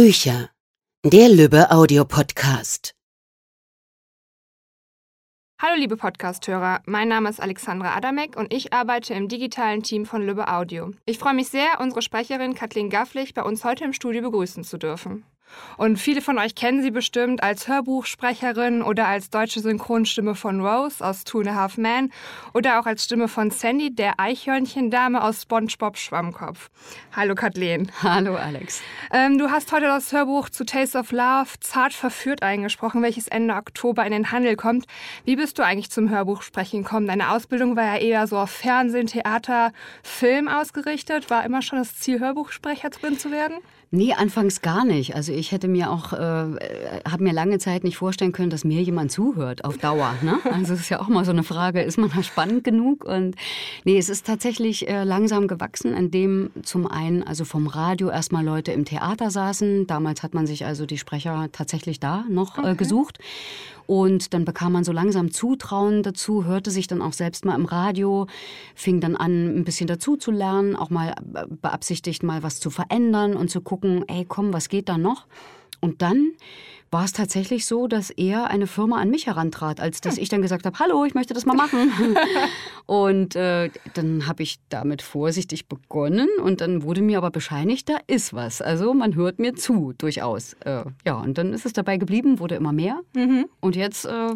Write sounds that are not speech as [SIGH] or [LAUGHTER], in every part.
Bücher. Der Lübbe Audiopodcast. Hallo liebe Podcasthörer, mein Name ist Alexandra Adamek und ich arbeite im digitalen Team von Lübbe Audio. Ich freue mich sehr, unsere Sprecherin Kathleen Gafflich bei uns heute im Studio begrüßen zu dürfen. Und viele von euch kennen sie bestimmt als Hörbuchsprecherin oder als deutsche Synchronstimme von Rose aus Two and a Half Men oder auch als Stimme von Sandy, der Eichhörnchendame aus SpongeBob Schwammkopf. Hallo Kathleen. Hallo Alex. Ähm, du hast heute das Hörbuch zu Taste of Love Zart verführt eingesprochen, welches Ende Oktober in den Handel kommt. Wie bist du eigentlich zum Hörbuchsprechen gekommen? Deine Ausbildung war ja eher so auf Fernsehen, Theater, Film ausgerichtet. War immer schon das Ziel, Hörbuchsprecherin zu werden? Nee, anfangs gar nicht. Also ich hätte mir auch, äh, habe mir lange Zeit nicht vorstellen können, dass mir jemand zuhört auf Dauer. Ne? [LAUGHS] Also es ist ja auch mal so eine Frage, ist man da spannend genug? Und nee, es ist tatsächlich äh, langsam gewachsen, indem zum einen also vom Radio erstmal Leute im Theater saßen. Damals hat man sich also die Sprecher tatsächlich da noch äh, okay. äh, gesucht. Und dann bekam man so langsam Zutrauen dazu, hörte sich dann auch selbst mal im Radio, fing dann an, ein bisschen dazu zu lernen, auch mal beabsichtigt, mal was zu verändern und zu gucken, ey, komm, was geht da noch? Und dann war es tatsächlich so, dass eher eine Firma an mich herantrat, als dass hm. ich dann gesagt habe, hallo, ich möchte das mal machen. [LAUGHS] und äh, dann habe ich damit vorsichtig begonnen und dann wurde mir aber bescheinigt, da ist was. Also man hört mir zu, durchaus. Äh, ja, und dann ist es dabei geblieben, wurde immer mehr. Mhm. Und jetzt, äh,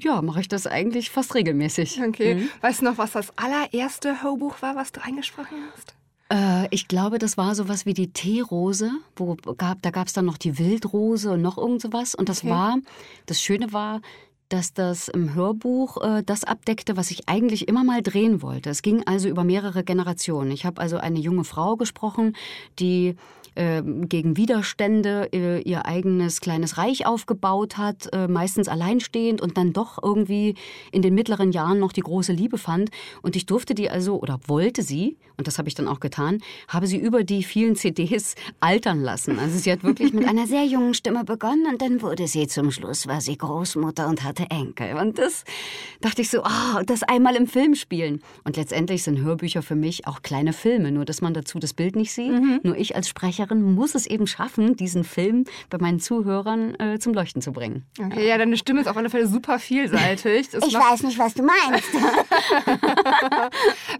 ja, mache ich das eigentlich fast regelmäßig. Okay. Mhm. Weißt du noch, was das allererste Hörbuch war, was du eingesprochen hast? Äh, ich glaube, das war sowas wie die Teerose, wo gab, da gab es dann noch die Wildrose und noch irgend sowas. Und das okay. war, das Schöne war, dass das im Hörbuch äh, das abdeckte, was ich eigentlich immer mal drehen wollte. Es ging also über mehrere Generationen. Ich habe also eine junge Frau gesprochen, die äh, gegen Widerstände äh, ihr eigenes kleines Reich aufgebaut hat, äh, meistens alleinstehend und dann doch irgendwie in den mittleren Jahren noch die große Liebe fand. Und ich durfte die also oder wollte sie, und das habe ich dann auch getan, habe sie über die vielen CDs [LAUGHS] altern lassen. Also sie hat wirklich mit einer sehr jungen Stimme begonnen und dann wurde sie zum Schluss, war sie Großmutter und hatte Enkel. Und das dachte ich so, oh, das einmal im Film spielen. Und letztendlich sind Hörbücher für mich auch kleine Filme, nur dass man dazu das Bild nicht sieht. Mhm. Nur ich als Sprecherin Sprecherin muss es eben schaffen, diesen Film bei meinen Zuhörern äh, zum Leuchten zu bringen. Okay, ja, deine Stimme ist auf alle Fälle super vielseitig. Das ich weiß nicht, was du meinst. [LAUGHS]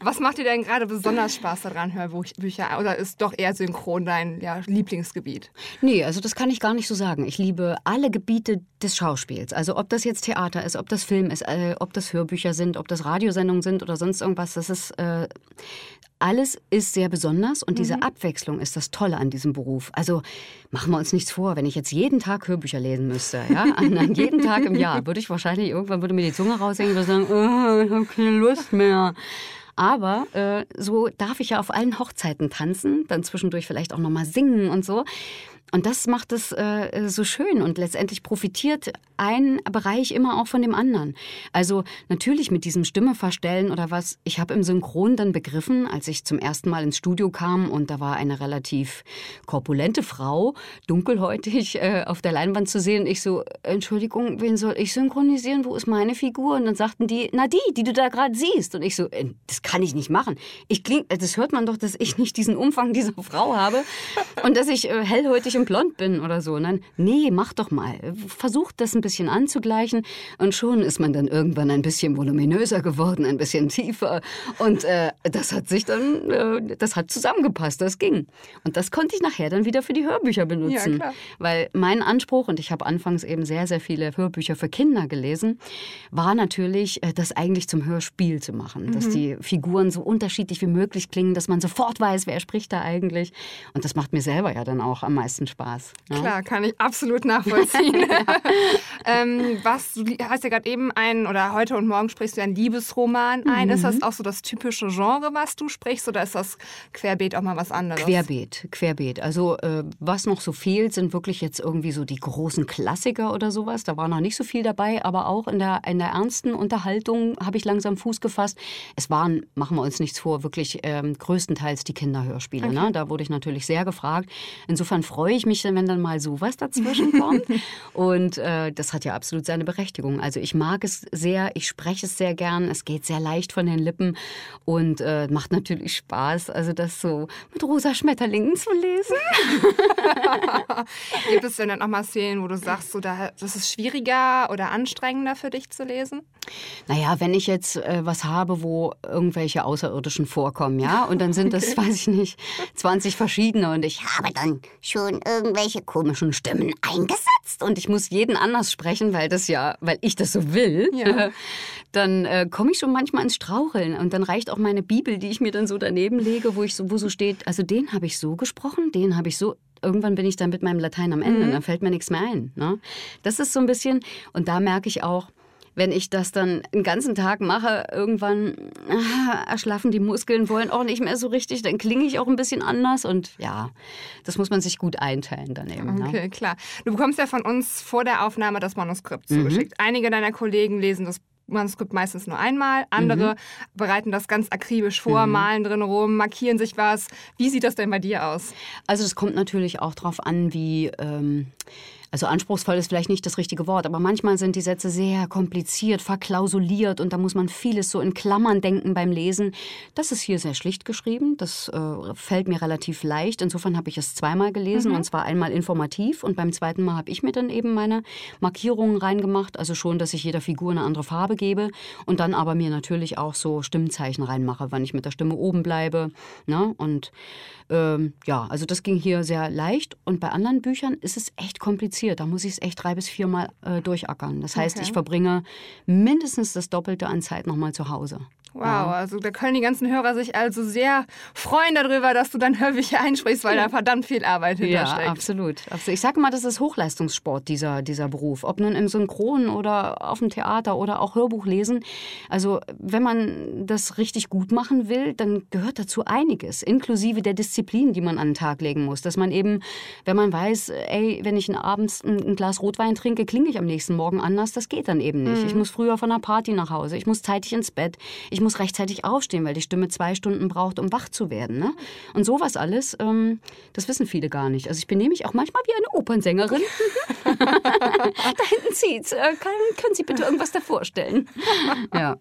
was macht dir denn gerade besonders Spaß daran, Hörbücher? Oder ist doch eher synchron dein ja, Lieblingsgebiet? Nee, also das kann ich gar nicht so sagen. Ich liebe alle Gebiete des Schauspiels. Also ob das jetzt Theater ist, ob das Film ist, äh, ob das Hörbücher sind, ob das Radiosendungen sind oder sonst irgendwas. Das ist äh, alles ist sehr besonders und mhm. diese Abwechslung ist das Tolle an diesem Beruf. Also machen wir uns nichts vor, wenn ich jetzt jeden Tag Hörbücher lesen müsste, ja, [LAUGHS] an, an jeden Tag im Jahr, würde ich wahrscheinlich irgendwann würde mir die Zunge raushängen und sagen, oh, ich habe keine Lust mehr. Aber äh, so darf ich ja auf allen Hochzeiten tanzen, dann zwischendurch vielleicht auch noch mal singen und so. Und das macht es äh, so schön und letztendlich profitiert ein Bereich immer auch von dem anderen. Also natürlich mit diesem Stimme verstellen oder was. Ich habe im Synchron dann begriffen, als ich zum ersten Mal ins Studio kam und da war eine relativ korpulente Frau, dunkelhäutig äh, auf der Leinwand zu sehen. Ich so, Entschuldigung, wen soll ich synchronisieren? Wo ist meine Figur? Und dann sagten die, na die, die du da gerade siehst. Und ich so, äh, das kann ich nicht machen. Ich kling, das hört man doch, dass ich nicht diesen Umfang dieser Frau habe und dass ich äh, hellhäutig und blond bin oder so. Nein, nee, mach doch mal. Versuch das ein bisschen anzugleichen und schon ist man dann irgendwann ein bisschen voluminöser geworden, ein bisschen tiefer. Und äh, das hat sich dann, äh, das hat zusammengepasst, das ging. Und das konnte ich nachher dann wieder für die Hörbücher benutzen. Ja, Weil mein Anspruch, und ich habe anfangs eben sehr, sehr viele Hörbücher für Kinder gelesen, war natürlich, äh, das eigentlich zum Hörspiel zu machen. Mhm. Dass die Figuren so unterschiedlich wie möglich klingen, dass man sofort weiß, wer spricht da eigentlich. Und das macht mir selber ja dann auch am meisten Spaß. Ne? Klar, kann ich absolut nachvollziehen. [LAUGHS] ähm, was, du hast ja gerade eben einen, oder heute und morgen sprichst du einen Liebesroman ein. Mhm. Ist das auch so das typische Genre, was du sprichst, oder ist das querbeet auch mal was anderes? Querbeet, querbeet. Also äh, was noch so fehlt, sind wirklich jetzt irgendwie so die großen Klassiker oder sowas. Da war noch nicht so viel dabei, aber auch in der, in der ernsten Unterhaltung habe ich langsam Fuß gefasst. Es waren, machen wir uns nichts vor, wirklich ähm, größtenteils die Kinderhörspiele. Ne? Okay. Ne? Da wurde ich natürlich sehr gefragt. Insofern freue ich ich mich, wenn dann mal sowas dazwischen kommt. [LAUGHS] Und äh, das hat ja absolut seine Berechtigung. Also ich mag es sehr, ich spreche es sehr gern, es geht sehr leicht von den Lippen und äh, macht natürlich Spaß, also das so mit rosa Schmetterlingen zu lesen. [LAUGHS] Gibt es denn dann auch mal Szenen, wo du sagst, so, das ist schwieriger oder anstrengender für dich zu lesen? Naja, wenn ich jetzt äh, was habe, wo irgendwelche Außerirdischen vorkommen, ja, und dann sind das, okay. [LAUGHS] weiß ich nicht, 20 verschiedene und ich habe dann schon irgendwelche komischen Stimmen eingesetzt und ich muss jeden anders sprechen, weil das ja, weil ich das so will, ja. [LAUGHS] dann äh, komme ich schon manchmal ins Straucheln und dann reicht auch meine Bibel, die ich mir dann so daneben lege, wo ich so, wo so steht, also den habe ich so gesprochen, den habe ich so irgendwann bin ich dann mit meinem Latein am Ende, mhm. dann fällt mir nichts mehr ein. Ne? Das ist so ein bisschen, und da merke ich auch, wenn ich das dann den ganzen Tag mache, irgendwann äh, erschlaffen die Muskeln, wollen auch nicht mehr so richtig, dann klinge ich auch ein bisschen anders und ja, das muss man sich gut einteilen daneben. Ne? Okay, ne? klar. Du bekommst ja von uns vor der Aufnahme das Manuskript mhm. zugeschickt. Einige deiner Kollegen lesen das Manuskript meistens nur einmal. Andere mhm. bereiten das ganz akribisch vor, mhm. malen drin rum, markieren sich was. Wie sieht das denn bei dir aus? Also es kommt natürlich auch darauf an, wie... Ähm also anspruchsvoll ist vielleicht nicht das richtige Wort, aber manchmal sind die Sätze sehr kompliziert, verklausuliert und da muss man vieles so in Klammern denken beim Lesen. Das ist hier sehr schlicht geschrieben, das äh, fällt mir relativ leicht. Insofern habe ich es zweimal gelesen mhm. und zwar einmal informativ und beim zweiten Mal habe ich mir dann eben meine Markierungen reingemacht, also schon, dass ich jeder Figur eine andere Farbe gebe und dann aber mir natürlich auch so Stimmzeichen reinmache, wann ich mit der Stimme oben bleibe. Ne? Und ähm, ja, also das ging hier sehr leicht und bei anderen Büchern ist es echt kompliziert kompliziert. Da muss ich es echt drei bis viermal äh, durchackern. Das heißt, okay. ich verbringe mindestens das Doppelte an Zeit nochmal zu Hause. Wow, ja. also da können die ganzen Hörer sich also sehr freuen darüber, dass du dann Hörbücher einsprichst, weil da verdammt viel Arbeit hintersteckt. Ja, absolut. Ich sage mal, das ist Hochleistungssport, dieser, dieser Beruf. Ob nun im Synchron oder auf dem Theater oder auch Hörbuch lesen. Also wenn man das richtig gut machen will, dann gehört dazu einiges, inklusive der Disziplin, die man an den Tag legen muss. Dass man eben, wenn man weiß, ey, wenn ich abends ein, Glas Rotwein trinke, klinge ich am nächsten Morgen anders, das geht dann eben nicht. Mhm. Ich muss früher von einer Party nach Hause, ich muss zeitig ins Bett, ich muss rechtzeitig aufstehen, weil die Stimme zwei Stunden braucht, um wach zu werden. Ne? Und sowas alles, ähm, das wissen viele gar nicht. Also ich benehme mich auch manchmal wie eine Opernsängerin. [LAUGHS] da hinten zieht's. Äh, kann, können Sie bitte irgendwas davor stellen? ja.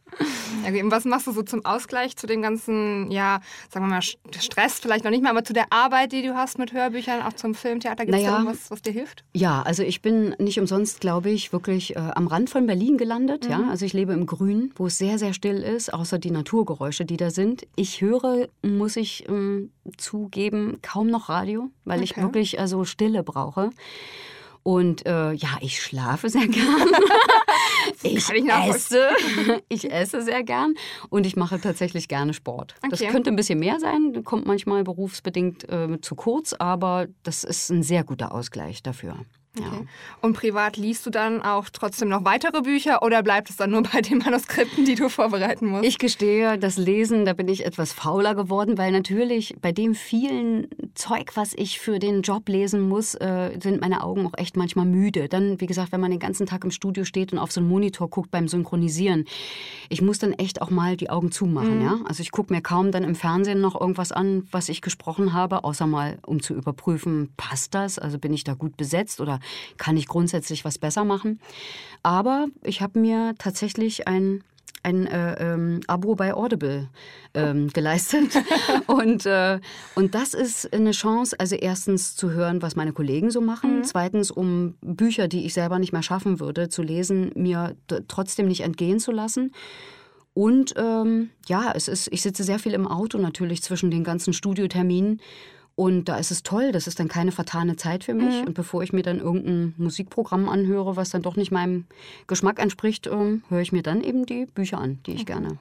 Okay, und was machst du so zum Ausgleich zu dem ganzen, ja, sagen wir mal, Stress vielleicht noch nicht mehr, aber zu der Arbeit, die du hast mit Hörbüchern, auch zum Filmtheater? Gibt es naja, irgendwas, was dir hilft? Ja, also ich bin nicht umsonst, glaube ich, wirklich äh, am Rand von Berlin gelandet. Mhm. Ja? Also ich lebe im Grün, wo es sehr, sehr still ist, außer die Naturgeräusche, die da sind. Ich höre, muss ich ähm, zugeben, kaum noch Radio, weil okay. ich wirklich also Stille brauche. Und äh, ja, ich schlafe sehr [LAUGHS] gern. [LAUGHS] ich, ich esse. [LAUGHS] ich esse sehr gern und ich mache tatsächlich gerne Sport. Okay. Das könnte ein bisschen mehr sein, kommt manchmal berufsbedingt äh, zu kurz, aber das ist ein sehr guter Ausgleich dafür. Okay. Ja. Und privat liest du dann auch trotzdem noch weitere Bücher oder bleibt es dann nur [LAUGHS] bei den Manuskripten, die du vorbereiten musst? Ich gestehe, das Lesen, da bin ich etwas fauler geworden, weil natürlich bei dem vielen Zeug, was ich für den Job lesen muss, äh, sind meine Augen auch echt manchmal müde. Dann, wie gesagt, wenn man den ganzen Tag im Studio steht und auf so einen Monitor guckt beim Synchronisieren, ich muss dann echt auch mal die Augen zumachen. Mhm. Ja? Also ich gucke mir kaum dann im Fernsehen noch irgendwas an, was ich gesprochen habe, außer mal, um zu überprüfen, passt das? Also bin ich da gut besetzt oder kann ich grundsätzlich was besser machen. Aber ich habe mir tatsächlich ein ein äh, ähm, Abo bei Audible ähm, geleistet. [LAUGHS] und, äh, und das ist eine Chance, also erstens zu hören, was meine Kollegen so machen, mhm. zweitens, um Bücher, die ich selber nicht mehr schaffen würde, zu lesen, mir trotzdem nicht entgehen zu lassen. Und ähm, ja, es ist, ich sitze sehr viel im Auto natürlich zwischen den ganzen Studioterminen und da ist es toll, das ist dann keine vertane Zeit für mich. Mhm. Und bevor ich mir dann irgendein Musikprogramm anhöre, was dann doch nicht meinem Geschmack entspricht, ähm, höre ich mir dann eben die Bücher an, die ich gerne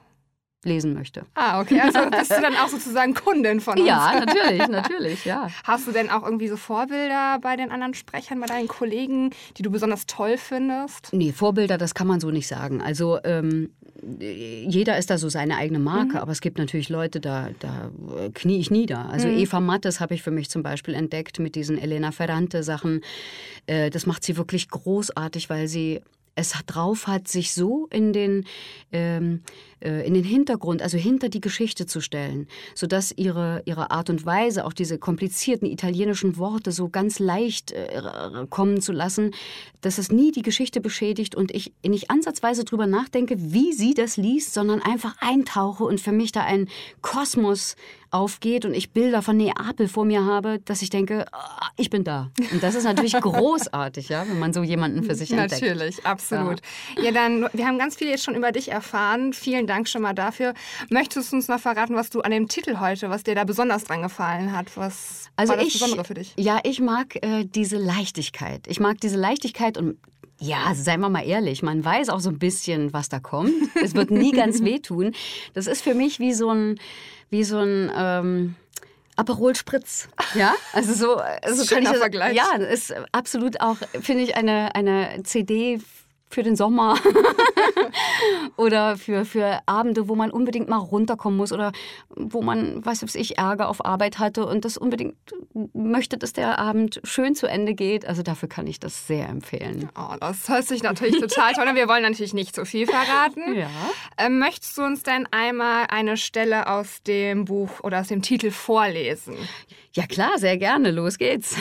lesen möchte. Ah, okay. Also [LAUGHS] bist du dann auch sozusagen Kundin von uns? Ja, natürlich, natürlich, ja. Hast du denn auch irgendwie so Vorbilder bei den anderen Sprechern, bei deinen Kollegen, die du besonders toll findest? Nee, Vorbilder, das kann man so nicht sagen. Also ähm, jeder ist da so seine eigene Marke, mhm. aber es gibt natürlich Leute, da, da knie ich nieder. Also mhm. Eva Mattes habe ich für mich zum Beispiel entdeckt mit diesen Elena Ferrante Sachen. Äh, das macht sie wirklich großartig, weil sie es drauf hat, sich so in den, ähm, äh, in den Hintergrund, also hinter die Geschichte zu stellen, sodass ihre, ihre Art und Weise, auch diese komplizierten italienischen Worte so ganz leicht äh, kommen zu lassen, dass es nie die Geschichte beschädigt und ich nicht ansatzweise drüber nachdenke, wie sie das liest, sondern einfach eintauche und für mich da ein Kosmos aufgeht und ich Bilder von Neapel vor mir habe, dass ich denke, oh, ich bin da. Und das ist natürlich [LAUGHS] großartig, ja, wenn man so jemanden für sich entdeckt. Natürlich, absolut. Ja. ja, dann, wir haben ganz viel jetzt schon über dich erfahren. Vielen Dank schon mal dafür. Möchtest du uns noch verraten, was du an dem Titel heute, was dir da besonders dran gefallen hat? Was also war das ich, Besondere für dich? Ja, ich mag äh, diese Leichtigkeit. Ich mag diese Leichtigkeit und ja, seien wir mal ehrlich, man weiß auch so ein bisschen, was da kommt. Es wird nie [LAUGHS] ganz wehtun. Das ist für mich wie so ein, wie so ein ähm, Aperol Spritz. Ja, also so, also kann ich das, Vergleich. Ja, ist absolut auch, finde ich, eine, eine CD für den Sommer [LAUGHS] oder für, für Abende, wo man unbedingt mal runterkommen muss oder wo man, weiß ich, Ärger auf Arbeit hatte und das unbedingt möchte, dass der Abend schön zu Ende geht. Also dafür kann ich das sehr empfehlen. Oh, das hört sich natürlich total toll an. Wir wollen natürlich nicht zu viel verraten. Ja. Ähm, möchtest du uns denn einmal eine Stelle aus dem Buch oder aus dem Titel vorlesen? Ja klar, sehr gerne. Los geht's.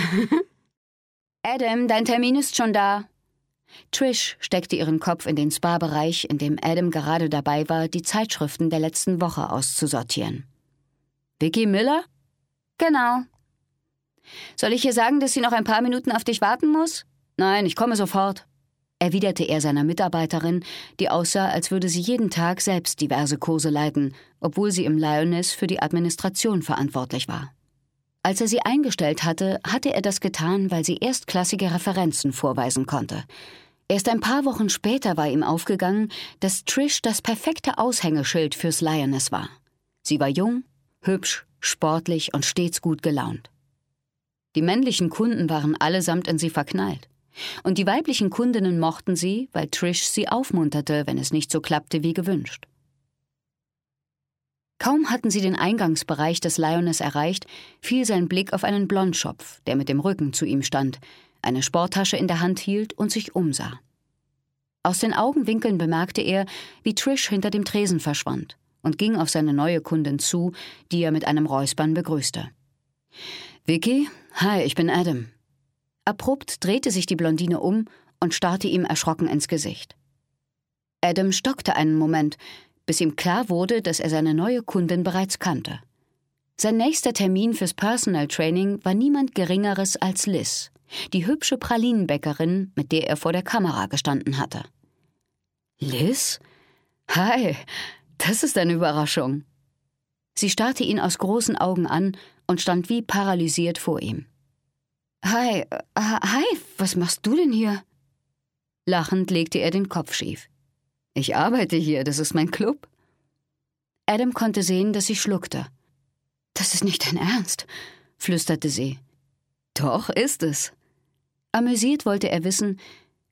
[LAUGHS] Adam, dein Termin ist schon da. Trish steckte ihren Kopf in den Spa-Bereich, in dem Adam gerade dabei war, die Zeitschriften der letzten Woche auszusortieren. Vicky Miller? Genau. Soll ich ihr sagen, dass sie noch ein paar Minuten auf dich warten muss? Nein, ich komme sofort, erwiderte er seiner Mitarbeiterin, die aussah, als würde sie jeden Tag selbst diverse Kurse leiten, obwohl sie im Lioness für die Administration verantwortlich war. Als er sie eingestellt hatte, hatte er das getan, weil sie erstklassige Referenzen vorweisen konnte. Erst ein paar Wochen später war ihm aufgegangen, dass Trish das perfekte Aushängeschild fürs Lioness war. Sie war jung, hübsch, sportlich und stets gut gelaunt. Die männlichen Kunden waren allesamt in sie verknallt. Und die weiblichen Kundinnen mochten sie, weil Trish sie aufmunterte, wenn es nicht so klappte wie gewünscht. Kaum hatten sie den Eingangsbereich des Lioness erreicht, fiel sein Blick auf einen Blondschopf, der mit dem Rücken zu ihm stand, eine Sporttasche in der Hand hielt und sich umsah. Aus den Augenwinkeln bemerkte er, wie Trish hinter dem Tresen verschwand und ging auf seine neue Kundin zu, die er mit einem Räuspern begrüßte. Vicky, hi, ich bin Adam. Abrupt drehte sich die Blondine um und starrte ihm erschrocken ins Gesicht. Adam stockte einen Moment, bis ihm klar wurde, dass er seine neue Kundin bereits kannte. Sein nächster Termin fürs Personal Training war niemand Geringeres als Liz, die hübsche Pralinenbäckerin, mit der er vor der Kamera gestanden hatte. Liz? Hi, das ist eine Überraschung. Sie starrte ihn aus großen Augen an und stand wie paralysiert vor ihm. Hi, uh, hi, was machst du denn hier? Lachend legte er den Kopf schief. Ich arbeite hier, das ist mein Club. Adam konnte sehen, dass sie schluckte. Das ist nicht dein Ernst, flüsterte sie. Doch ist es. Amüsiert wollte er wissen,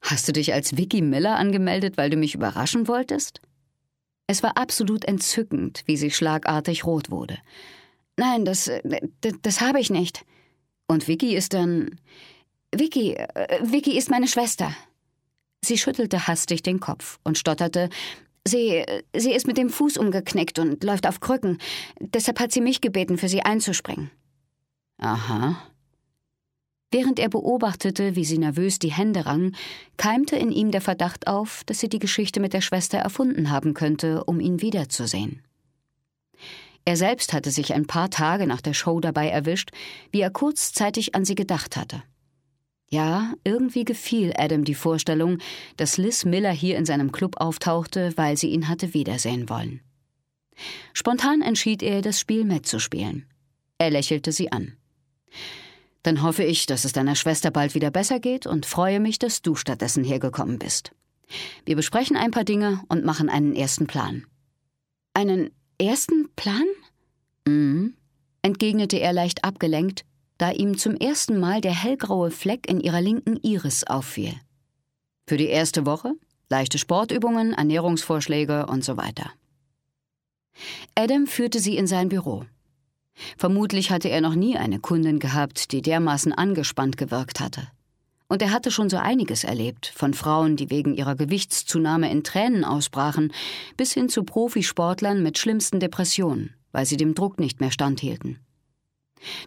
hast du dich als Vicky Miller angemeldet, weil du mich überraschen wolltest? Es war absolut entzückend, wie sie schlagartig rot wurde. Nein, das, das, das habe ich nicht. Und Vicky ist dann. Vicky, äh, Vicky ist meine Schwester. Sie schüttelte hastig den Kopf und stotterte, Sie, sie ist mit dem Fuß umgeknickt und läuft auf Krücken. Deshalb hat sie mich gebeten, für sie einzuspringen. Aha. Während er beobachtete, wie sie nervös die Hände rang, keimte in ihm der Verdacht auf, dass sie die Geschichte mit der Schwester erfunden haben könnte, um ihn wiederzusehen. Er selbst hatte sich ein paar Tage nach der Show dabei erwischt, wie er kurzzeitig an sie gedacht hatte. Ja, irgendwie gefiel Adam die Vorstellung, dass Liz Miller hier in seinem Club auftauchte, weil sie ihn hatte wiedersehen wollen. Spontan entschied er, das Spiel mitzuspielen. Er lächelte sie an. Dann hoffe ich, dass es deiner Schwester bald wieder besser geht und freue mich, dass du stattdessen hergekommen bist. Wir besprechen ein paar Dinge und machen einen ersten Plan. Einen ersten Plan? Mhm, entgegnete er leicht abgelenkt da ihm zum ersten Mal der hellgraue Fleck in ihrer linken Iris auffiel. Für die erste Woche leichte Sportübungen, Ernährungsvorschläge und so weiter. Adam führte sie in sein Büro. Vermutlich hatte er noch nie eine Kundin gehabt, die dermaßen angespannt gewirkt hatte. Und er hatte schon so einiges erlebt, von Frauen, die wegen ihrer Gewichtszunahme in Tränen ausbrachen, bis hin zu Profisportlern mit schlimmsten Depressionen, weil sie dem Druck nicht mehr standhielten.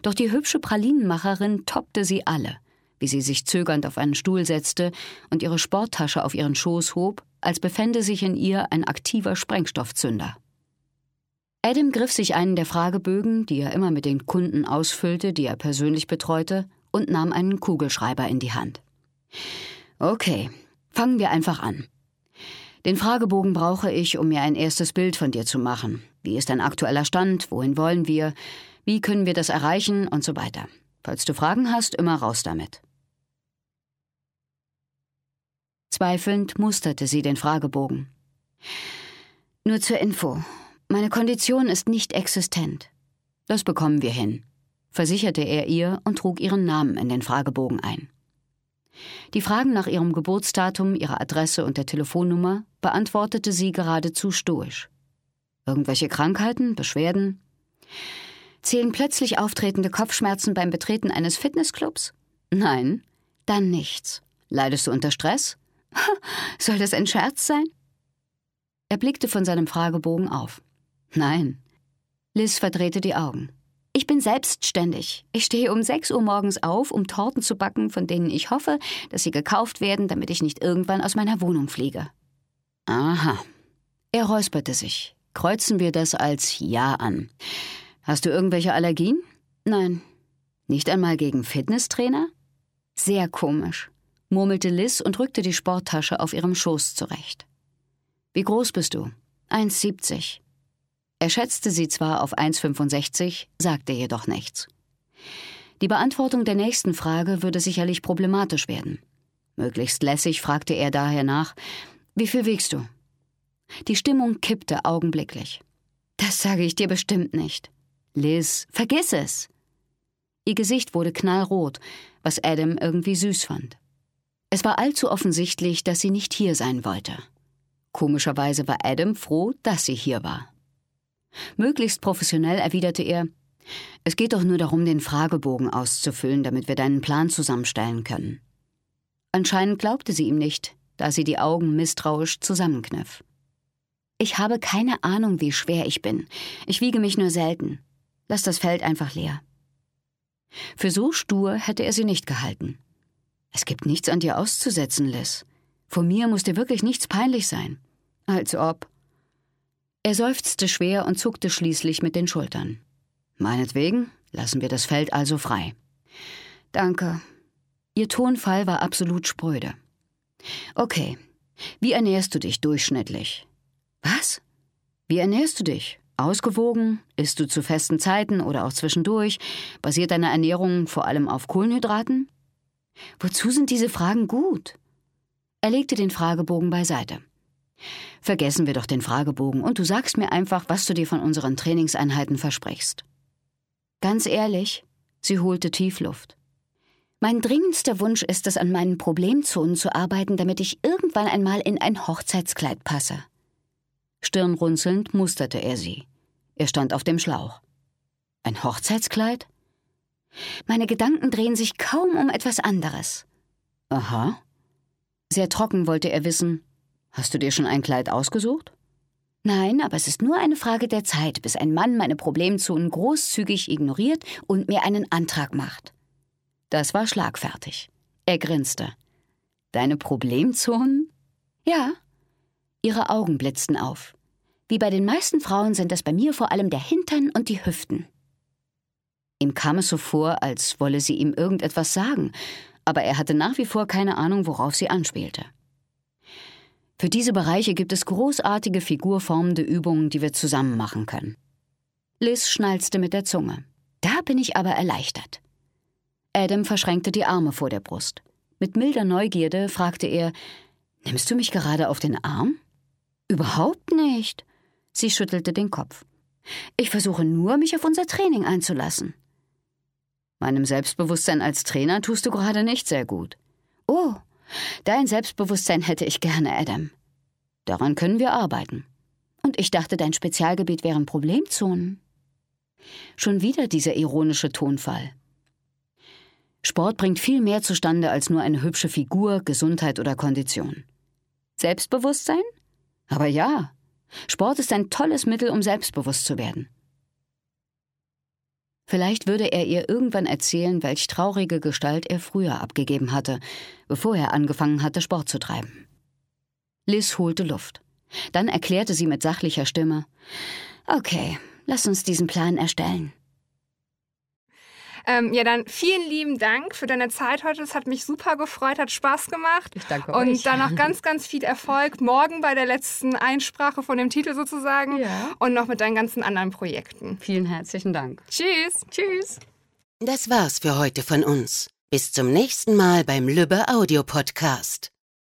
Doch die hübsche Pralinenmacherin toppte sie alle, wie sie sich zögernd auf einen Stuhl setzte und ihre Sporttasche auf ihren Schoß hob, als befände sich in ihr ein aktiver Sprengstoffzünder. Adam griff sich einen der Fragebögen, die er immer mit den Kunden ausfüllte, die er persönlich betreute, und nahm einen Kugelschreiber in die Hand. Okay, fangen wir einfach an. Den Fragebogen brauche ich, um mir ein erstes Bild von dir zu machen. Wie ist dein aktueller Stand? Wohin wollen wir? Wie können wir das erreichen? Und so weiter. Falls du Fragen hast, immer raus damit. Zweifelnd musterte sie den Fragebogen. Nur zur Info. Meine Kondition ist nicht existent. Das bekommen wir hin versicherte er ihr und trug ihren Namen in den Fragebogen ein. Die Fragen nach ihrem Geburtsdatum, ihrer Adresse und der Telefonnummer beantwortete sie geradezu stoisch. Irgendwelche Krankheiten, Beschwerden? Zählen plötzlich auftretende Kopfschmerzen beim Betreten eines Fitnessclubs? Nein, dann nichts. Leidest du unter Stress? [LAUGHS] Soll das ein Scherz sein? Er blickte von seinem Fragebogen auf. Nein. Liz verdrehte die Augen. Ich bin selbstständig. Ich stehe um 6 Uhr morgens auf, um Torten zu backen, von denen ich hoffe, dass sie gekauft werden, damit ich nicht irgendwann aus meiner Wohnung fliege. Aha. Er räusperte sich. Kreuzen wir das als Ja an. Hast du irgendwelche Allergien? Nein. Nicht einmal gegen Fitnesstrainer? Sehr komisch, murmelte Liz und rückte die Sporttasche auf ihrem Schoß zurecht. Wie groß bist du? 1,70. Er schätzte sie zwar auf 1,65, sagte jedoch nichts. Die Beantwortung der nächsten Frage würde sicherlich problematisch werden. Möglichst lässig fragte er daher nach, wie viel wiegst du? Die Stimmung kippte augenblicklich. Das sage ich dir bestimmt nicht. Liz, vergiss es. Ihr Gesicht wurde knallrot, was Adam irgendwie süß fand. Es war allzu offensichtlich, dass sie nicht hier sein wollte. Komischerweise war Adam froh, dass sie hier war. Möglichst professionell erwiderte er Es geht doch nur darum, den Fragebogen auszufüllen, damit wir deinen Plan zusammenstellen können. Anscheinend glaubte sie ihm nicht, da sie die Augen misstrauisch zusammenkniff. Ich habe keine Ahnung, wie schwer ich bin. Ich wiege mich nur selten. Lass das Feld einfach leer. Für so stur hätte er sie nicht gehalten. Es gibt nichts an dir auszusetzen, Liz. Vor mir muss dir wirklich nichts peinlich sein. Als ob. Er seufzte schwer und zuckte schließlich mit den Schultern. Meinetwegen lassen wir das Feld also frei. Danke. Ihr Tonfall war absolut spröde. Okay. Wie ernährst du dich durchschnittlich? Was? Wie ernährst du dich? Ausgewogen? Isst du zu festen Zeiten oder auch zwischendurch? Basiert deine Ernährung vor allem auf Kohlenhydraten? Wozu sind diese Fragen gut? Er legte den Fragebogen beiseite. Vergessen wir doch den Fragebogen und du sagst mir einfach, was du dir von unseren Trainingseinheiten versprichst. Ganz ehrlich, sie holte tief Luft. Mein dringendster Wunsch ist es, an meinen Problemzonen zu arbeiten, damit ich irgendwann einmal in ein Hochzeitskleid passe. Stirnrunzelnd musterte er sie. Er stand auf dem Schlauch. Ein Hochzeitskleid? Meine Gedanken drehen sich kaum um etwas anderes. Aha. Sehr trocken wollte er wissen, Hast du dir schon ein Kleid ausgesucht? Nein, aber es ist nur eine Frage der Zeit, bis ein Mann meine Problemzonen großzügig ignoriert und mir einen Antrag macht. Das war schlagfertig. Er grinste. Deine Problemzonen? Ja. Ihre Augen blitzten auf. Wie bei den meisten Frauen sind es bei mir vor allem der Hintern und die Hüften. Ihm kam es so vor, als wolle sie ihm irgendetwas sagen, aber er hatte nach wie vor keine Ahnung, worauf sie anspielte. Für diese Bereiche gibt es großartige figurformende Übungen, die wir zusammen machen können. Liz schnalzte mit der Zunge. Da bin ich aber erleichtert. Adam verschränkte die Arme vor der Brust. Mit milder Neugierde fragte er: Nimmst du mich gerade auf den Arm? Überhaupt nicht. Sie schüttelte den Kopf. Ich versuche nur, mich auf unser Training einzulassen. Meinem Selbstbewusstsein als Trainer tust du gerade nicht sehr gut. Oh, Dein Selbstbewusstsein hätte ich gerne, Adam. Daran können wir arbeiten. Und ich dachte, dein Spezialgebiet wären Problemzonen. Schon wieder dieser ironische Tonfall. Sport bringt viel mehr zustande als nur eine hübsche Figur, Gesundheit oder Kondition. Selbstbewusstsein? Aber ja, Sport ist ein tolles Mittel, um selbstbewusst zu werden. Vielleicht würde er ihr irgendwann erzählen, welch traurige Gestalt er früher abgegeben hatte, bevor er angefangen hatte, Sport zu treiben. Liz holte Luft. Dann erklärte sie mit sachlicher Stimme Okay, lass uns diesen Plan erstellen. Ähm, ja, dann vielen lieben Dank für deine Zeit heute. Es hat mich super gefreut, hat Spaß gemacht. Ich danke Und euch. dann noch ganz, ganz viel Erfolg morgen bei der letzten Einsprache von dem Titel sozusagen Ja. und noch mit deinen ganzen anderen Projekten. Vielen herzlichen Dank. Tschüss. Tschüss. Das war's für heute von uns. Bis zum nächsten Mal beim Lübbe Audio Podcast.